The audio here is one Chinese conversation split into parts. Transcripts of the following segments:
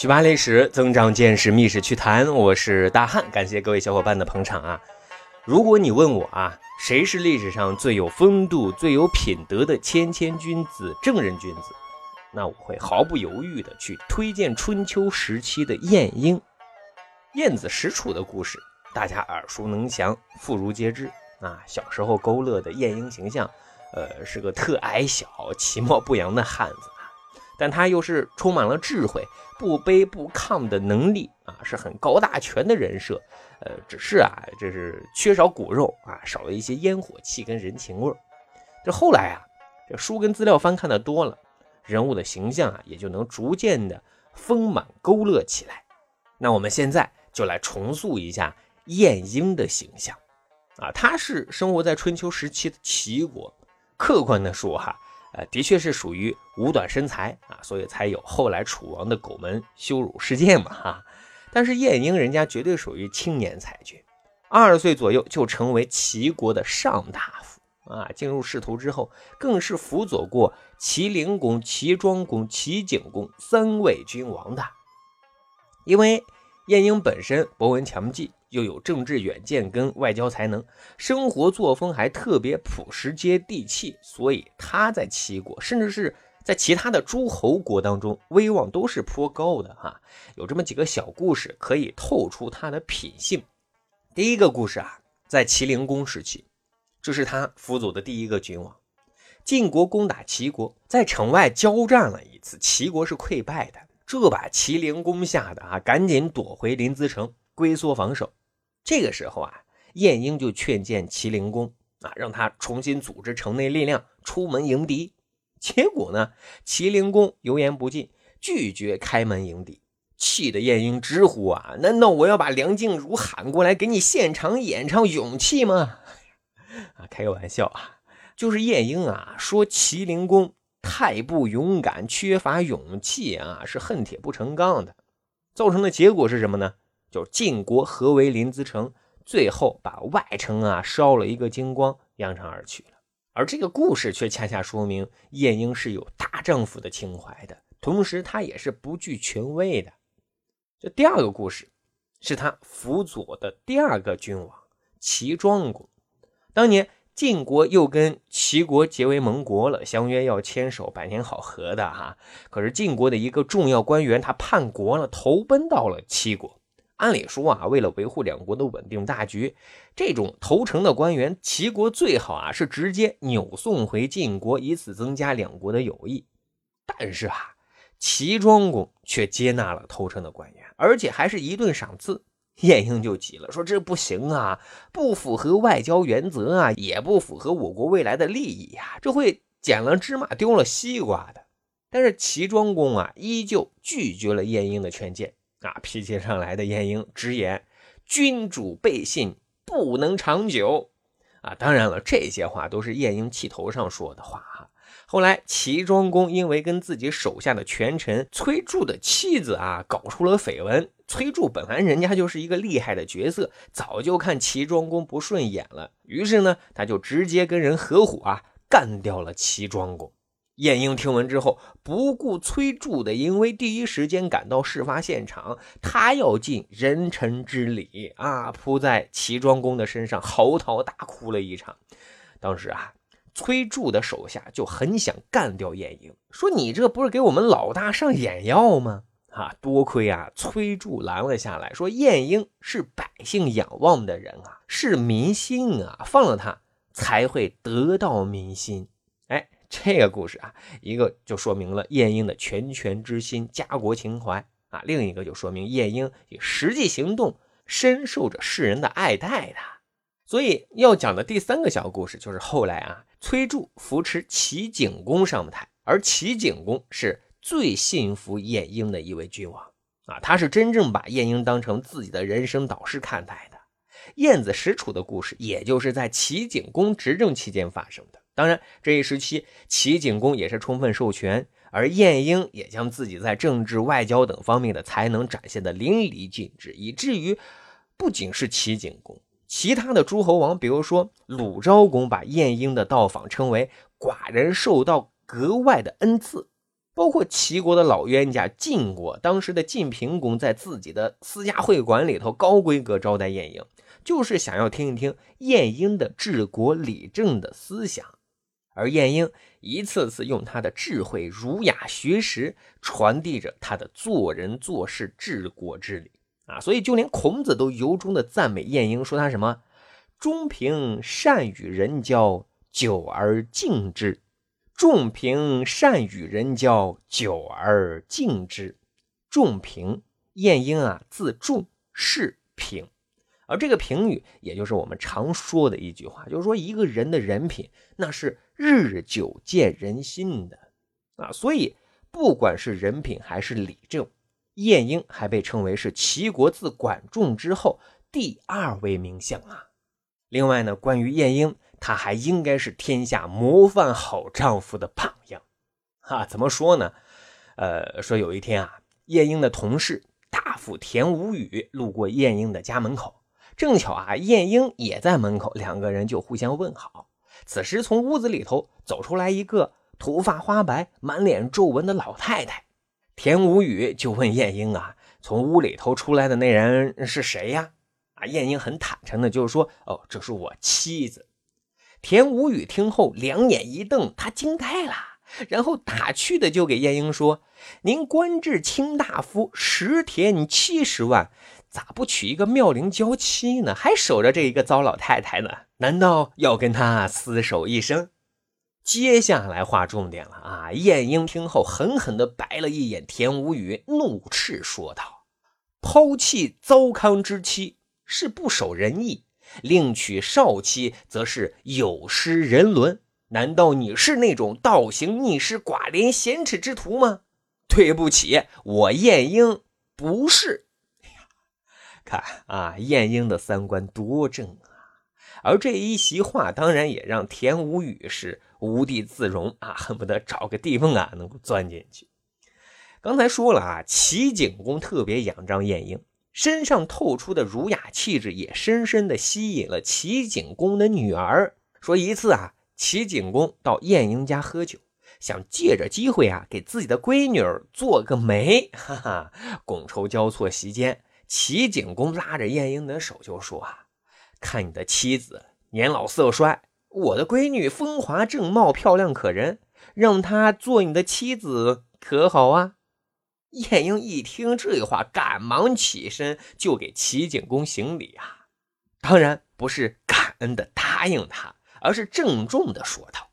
去扒历史，增长见识，密室趣谈。我是大汉，感谢各位小伙伴的捧场啊！如果你问我啊，谁是历史上最有风度、最有品德的谦谦君子、正人君子，那我会毫不犹豫的去推荐春秋时期的晏婴。晏子使楚的故事，大家耳熟能详，妇孺皆知啊。小时候勾勒的晏婴形象，呃，是个特矮小、其貌不扬的汉子。但他又是充满了智慧、不卑不亢的能力啊，是很高大全的人设。呃，只是啊，这是缺少骨肉啊，少了一些烟火气跟人情味儿。这后来啊，这书跟资料翻看的多了，人物的形象啊，也就能逐渐的丰满勾勒起来。那我们现在就来重塑一下晏婴的形象啊，他是生活在春秋时期的齐国。客观的说哈。呃，的确是属于五短身材啊，所以才有后来楚王的狗门羞辱事件嘛哈。但是晏婴人家绝对属于青年才俊，二十岁左右就成为齐国的上大夫啊。进入仕途之后，更是辅佐过齐灵公、齐庄公、齐景公三位君王的。因为晏婴本身博闻强记。又有政治远见跟外交才能，生活作风还特别朴实接地气，所以他在齐国，甚至是在其他的诸侯国当中，威望都是颇高的哈。有这么几个小故事可以透出他的品性。第一个故事啊，在齐灵公时期，这是他辅佐的第一个君王。晋国攻打齐国，在城外交战了一次，齐国是溃败的，这把齐灵公吓得啊，赶紧躲回临淄城，龟缩防守。这个时候啊，晏婴就劝谏齐灵公啊，让他重新组织城内力量出门迎敌。结果呢，齐灵公油盐不进，拒绝开门迎敌，气得晏婴直呼啊：“难道我要把梁静茹喊过来给你现场演唱勇气吗？”啊，开个玩笑啊，就是晏婴啊说齐灵公太不勇敢，缺乏勇气啊，是恨铁不成钢的，造成的结果是什么呢？就是晋国合围临淄城，最后把外城啊烧了一个精光，扬长而去了。而这个故事却恰恰说明晏婴是有大丈夫的情怀的，同时他也是不惧权威的。这第二个故事是他辅佐的第二个君王齐庄公。当年晋国又跟齐国结为盟国了，相约要牵手百年好合的哈。可是晋国的一个重要官员他叛国了，投奔到了齐国。按理说啊，为了维护两国的稳定大局，这种投诚的官员，齐国最好啊是直接扭送回晋国，以此增加两国的友谊。但是啊，齐庄公却接纳了投诚的官员，而且还是一顿赏赐。晏婴就急了，说这不行啊，不符合外交原则啊，也不符合我国未来的利益呀，这会捡了芝麻丢了西瓜的。但是齐庄公啊，依旧拒绝了晏婴的劝谏。啊，脾气上来的晏婴直言：“君主背信，不能长久。”啊，当然了，这些话都是晏婴气头上说的话哈。后来，齐庄公因为跟自己手下的权臣崔杼的妻子啊搞出了绯闻，崔杼本来人家就是一个厉害的角色，早就看齐庄公不顺眼了，于是呢，他就直接跟人合伙啊干掉了齐庄公。晏婴听闻之后，不顾崔杼的淫威，第一时间赶到事发现场。他要尽人臣之礼啊，扑在齐庄公的身上，嚎啕大哭了一场。当时啊，崔杼的手下就很想干掉晏婴，说：“你这不是给我们老大上眼药吗？”啊，多亏啊，崔杼拦了下来，说：“晏婴是百姓仰望的人啊，是民心啊，放了他才会得到民心。”这个故事啊，一个就说明了晏婴的拳拳之心、家国情怀啊；另一个就说明晏婴以实际行动深受着世人的爱戴的。所以要讲的第三个小故事，就是后来啊，崔杼扶持齐景公上台，而齐景公是最信服晏婴的一位君王啊，他是真正把晏婴当成自己的人生导师看待的。晏子使楚的故事，也就是在齐景公执政期间发生的。当然，这一时期齐景公也是充分授权，而晏婴也将自己在政治、外交等方面的才能展现的淋漓尽致，以至于不仅是齐景公，其他的诸侯王，比如说鲁昭公，把晏婴的到访称为寡人受到格外的恩赐，包括齐国的老冤家晋国，当时的晋平公在自己的私家会馆里头高规格招待晏婴，就是想要听一听晏婴的治国理政的思想。而晏婴一次次用他的智慧、儒雅学识，传递着他的做人做事、治国之理啊！所以就连孔子都由衷的赞美晏婴，说他什么？中平善与人交，久而敬之。仲平善与人交，久而敬之。仲平，晏婴啊，字仲，是平。而这个评语，也就是我们常说的一句话，就是说一个人的人品，那是日久见人心的啊。所以，不管是人品还是理政，晏婴还被称为是齐国自管仲之后第二位名相啊。另外呢，关于晏婴，他还应该是天下模范好丈夫的榜样，哈，怎么说呢？呃，说有一天啊，晏婴的同事大夫田无宇路过晏婴的家门口，正巧啊，晏婴也在门口，两个人就互相问好。此时从屋子里头走出来一个头发花白、满脸皱纹的老太太，田无宇就问晏婴啊，从屋里头出来的那人是谁呀？啊，晏婴很坦诚的，就说，哦，这是我妻子。田无宇听后两眼一瞪，他惊呆了，然后打趣的就给晏婴说：“您官至卿大夫，十田七十万，咋不娶一个妙龄娇妻呢？还守着这一个糟老太太呢？难道要跟她厮守一生？”接下来划重点了啊！晏婴听后狠狠的白了一眼田无宇，怒斥说道：“抛弃糟糠之妻。”是不守仁义，另娶少妻则是有失人伦。难道你是那种倒行逆施、寡廉鲜耻之徒吗？对不起，我晏婴不是。看啊，晏婴的三观多正啊！而这一席话，当然也让田无宇是无地自容啊，恨不得找个地缝啊，能够钻进去。刚才说了啊，齐景公特别仰仗晏婴。身上透出的儒雅气质，也深深的吸引了齐景公的女儿。说一次啊，齐景公到晏婴家喝酒，想借着机会啊，给自己的闺女儿做个媒。哈哈，觥筹交错席间，齐景公拉着晏婴的手就说啊：“看你的妻子年老色衰，我的闺女风华正茂、漂亮可人，让她做你的妻子可好啊？”晏婴一听这话，赶忙起身就给齐景公行礼啊。当然不是感恩的答应他，而是郑重的说道：“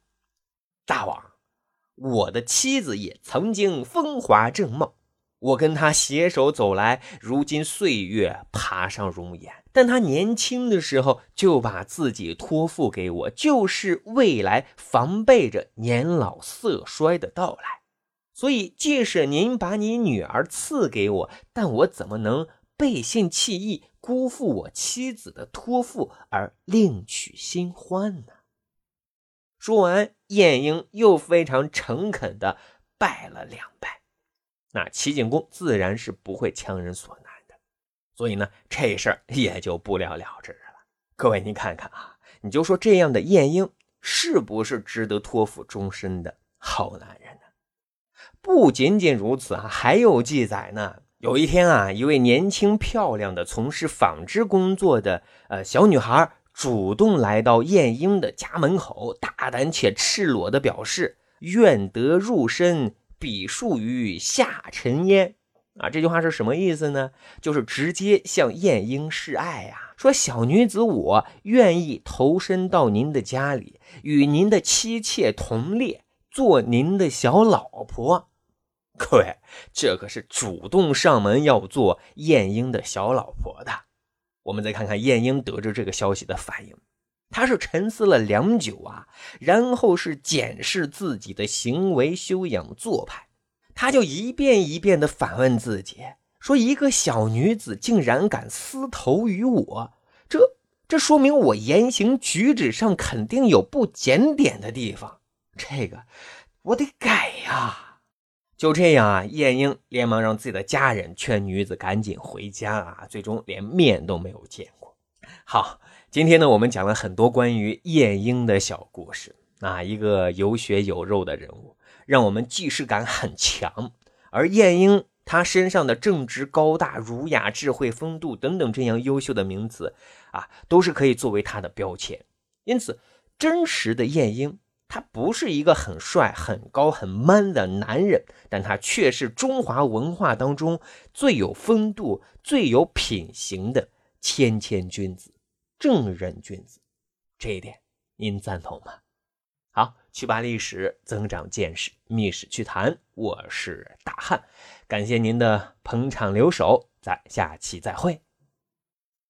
大王，我的妻子也曾经风华正茂，我跟他携手走来，如今岁月爬上容颜。但他年轻的时候就把自己托付给我，就是未来防备着年老色衰的到来。”所以，即使您把你女儿赐给我，但我怎么能背信弃义，辜负我妻子的托付而另娶新欢呢？说完，晏婴又非常诚恳的拜了两拜。那齐景公自然是不会强人所难的，所以呢，这事儿也就不了了之了。各位，您看看啊，你就说这样的晏婴是不是值得托付终身的好男人呢？不仅仅如此啊，还有记载呢。有一天啊，一位年轻漂亮的从事纺织工作的呃小女孩，主动来到晏婴的家门口，大胆且赤裸的表示愿得入身，比数于下尘烟。啊，这句话是什么意思呢？就是直接向晏婴示爱呀，说小女子我愿意投身到您的家里，与您的妻妾同列，做您的小老婆。各位，这可是主动上门要做晏婴的小老婆的。我们再看看晏婴得知这个消息的反应，他是沉思了良久啊，然后是检视自己的行为修养做派，他就一遍一遍的反问自己，说：一个小女子竟然敢私投于我，这这说明我言行举止上肯定有不检点的地方，这个我得改呀。就这样啊，晏婴连忙让自己的家人劝女子赶紧回家啊，最终连面都没有见过。好，今天呢，我们讲了很多关于晏婴的小故事啊，一个有血有肉的人物，让我们既视感很强。而晏婴他身上的正直、高大、儒雅、智慧、风度等等这样优秀的名词啊，都是可以作为他的标签。因此，真实的晏婴。他不是一个很帅、很高、很 man 的男人，但他却是中华文化当中最有风度、最有品行的谦谦君子、正人君子。这一点您赞同吗？好，去吧历史增长见识，密史趣谈，我是大汉，感谢您的捧场留守，咱下期再会。